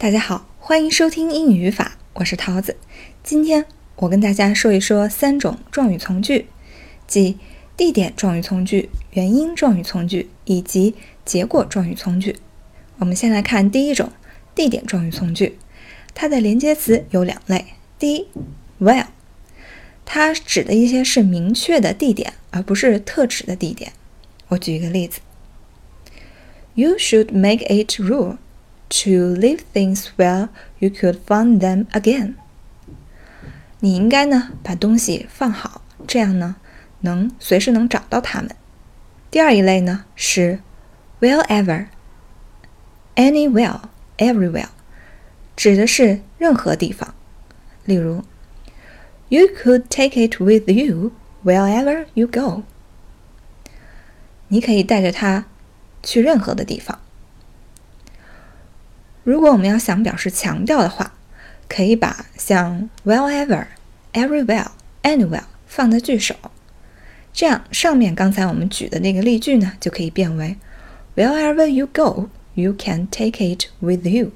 大家好，欢迎收听英语语法，我是桃子。今天我跟大家说一说三种状语从句，即地点状语从句、原因状语从句以及结果状语从句。我们先来看第一种地点状语从句，它的连接词有两类。第一，where，它指的一些是明确的地点，而不是特指的地点。我举一个例子：You should make it rule。To leave things where you could find them again。你应该呢把东西放好，这样呢能随时能找到它们。第二一类呢是 wherever、anywhere、everywhere，指的是任何地方。例如，You could take it with you wherever you go。你可以带着它去任何的地方。 如果我们要想表示强调的话，可以把像 wherever、everywhere、anywhere 放在句首，这样上面刚才我们举的那个例句呢，就可以变为 wherever you go, you can take it with you。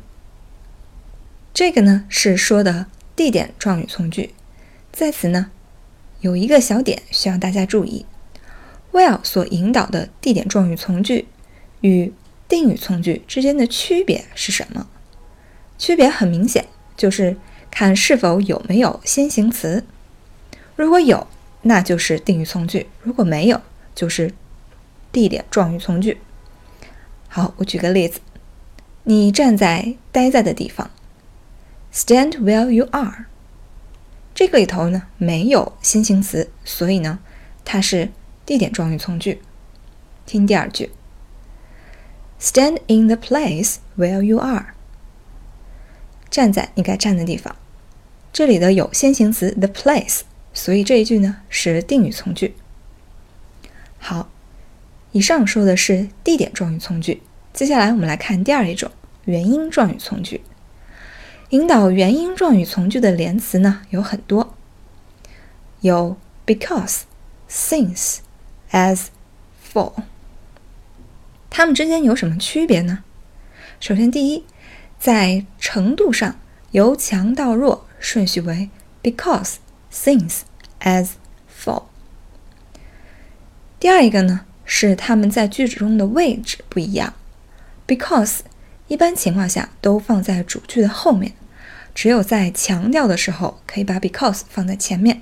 这个呢是说的地点状语从句，在此呢有一个小点需要大家注意，where 所引导的地点状语从句与定语从句之间的区别是什么？区别很明显，就是看是否有没有先行词。如果有，那就是定语从句；如果没有，就是地点状语从句。好，我举个例子：你站在待在的地方，stand where you are。这个里头呢没有先行词，所以呢它是地点状语从句。听第二句。Stand in the place where you are。站在你该站的地方。这里的有先行词 the place，所以这一句呢是定语从句。好，以上说的是地点状语从句。接下来我们来看第二一种原因状语从句。引导原因状语从句的连词呢有很多，有 because、since、as、for。它们之间有什么区别呢？首先，第一，在程度上由强到弱，顺序为 because、since、as、for。第二一个呢，是它们在句子中的位置不一样。because 一般情况下都放在主句的后面，只有在强调的时候可以把 because 放在前面，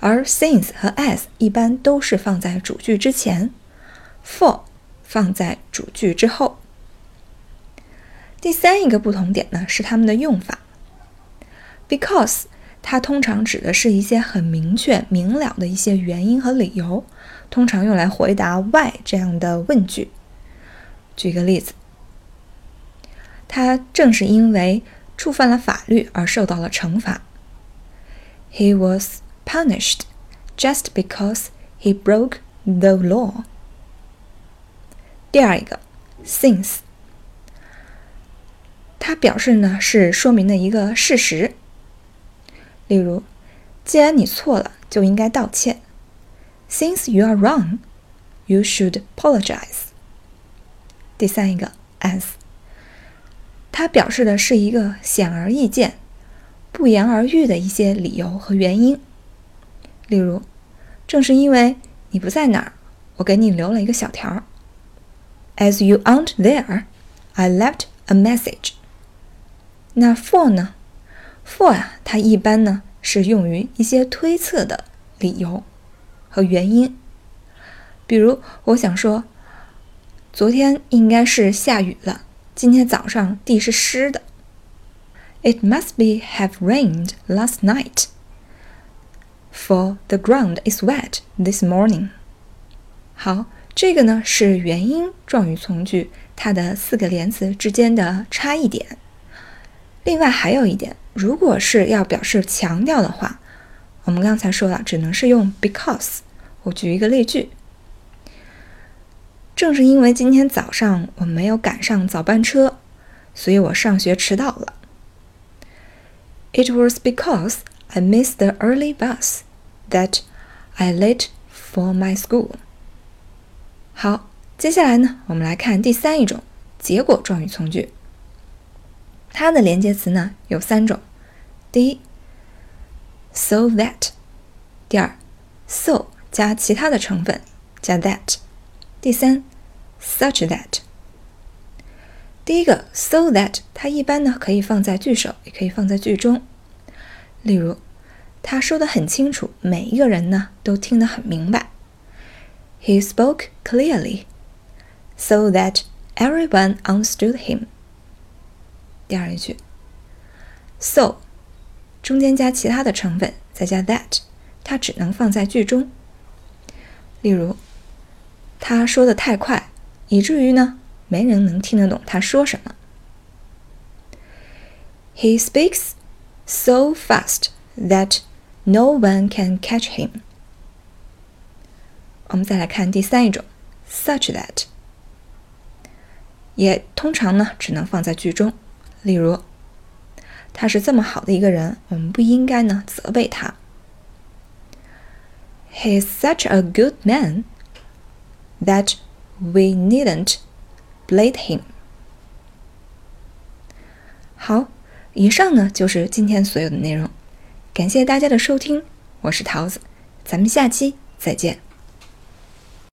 而 since 和 as 一般都是放在主句之前，for。放在主句之后。第三一个不同点呢是它们的用法。Because 它通常指的是一些很明确明了的一些原因和理由，通常用来回答 Why 这样的问句。举个例子，他正是因为触犯了法律而受到了惩罚。He was punished just because he broke the law. 第二一个，since，它表示呢是说明的一个事实。例如，既然你错了，就应该道歉。Since you are wrong, you should apologize。第三一个，as，它表示的是一个显而易见、不言而喻的一些理由和原因。例如，正是因为你不在哪儿，我给你留了一个小条儿。As you aren't there, I left a message. 那 for 呢？for 啊，它一般呢是用于一些推测的理由和原因。比如，我想说，昨天应该是下雨了，今天早上地是湿的。It must be have rained last night, for the ground is wet this morning. 好。这个呢是原因状语从句它的四个连词之间的差异点。另外还有一点，如果是要表示强调的话，我们刚才说了，只能是用 because。我举一个例句：正是因为今天早上我没有赶上早班车，所以我上学迟到了。It was because I missed the early bus that I late for my school. 好，接下来呢，我们来看第三一种结果状语从句。它的连接词呢有三种：第一，so that；第二，so 加其他的成分加 that；第三，such that。第一个 so that 它一般呢可以放在句首，也可以放在句中。例如，他说的很清楚，每一个人呢都听得很明白。He spoke clearly, so that everyone understood him. 第二句，so 中间加其他的成分，再加 that，它只能放在句中。例如，他说的太快，以至于呢。没人能听得懂他说什么。He speaks so fast that no one can catch him。 我们再来看第三一种，such that，也通常呢只能放在句中。例如，他是这么好的一个人，我们不应该呢责备他。He is such a good man that we needn't blame him。好，以上呢就是今天所有的内容，感谢大家的收听，我是桃子，咱们下期再见。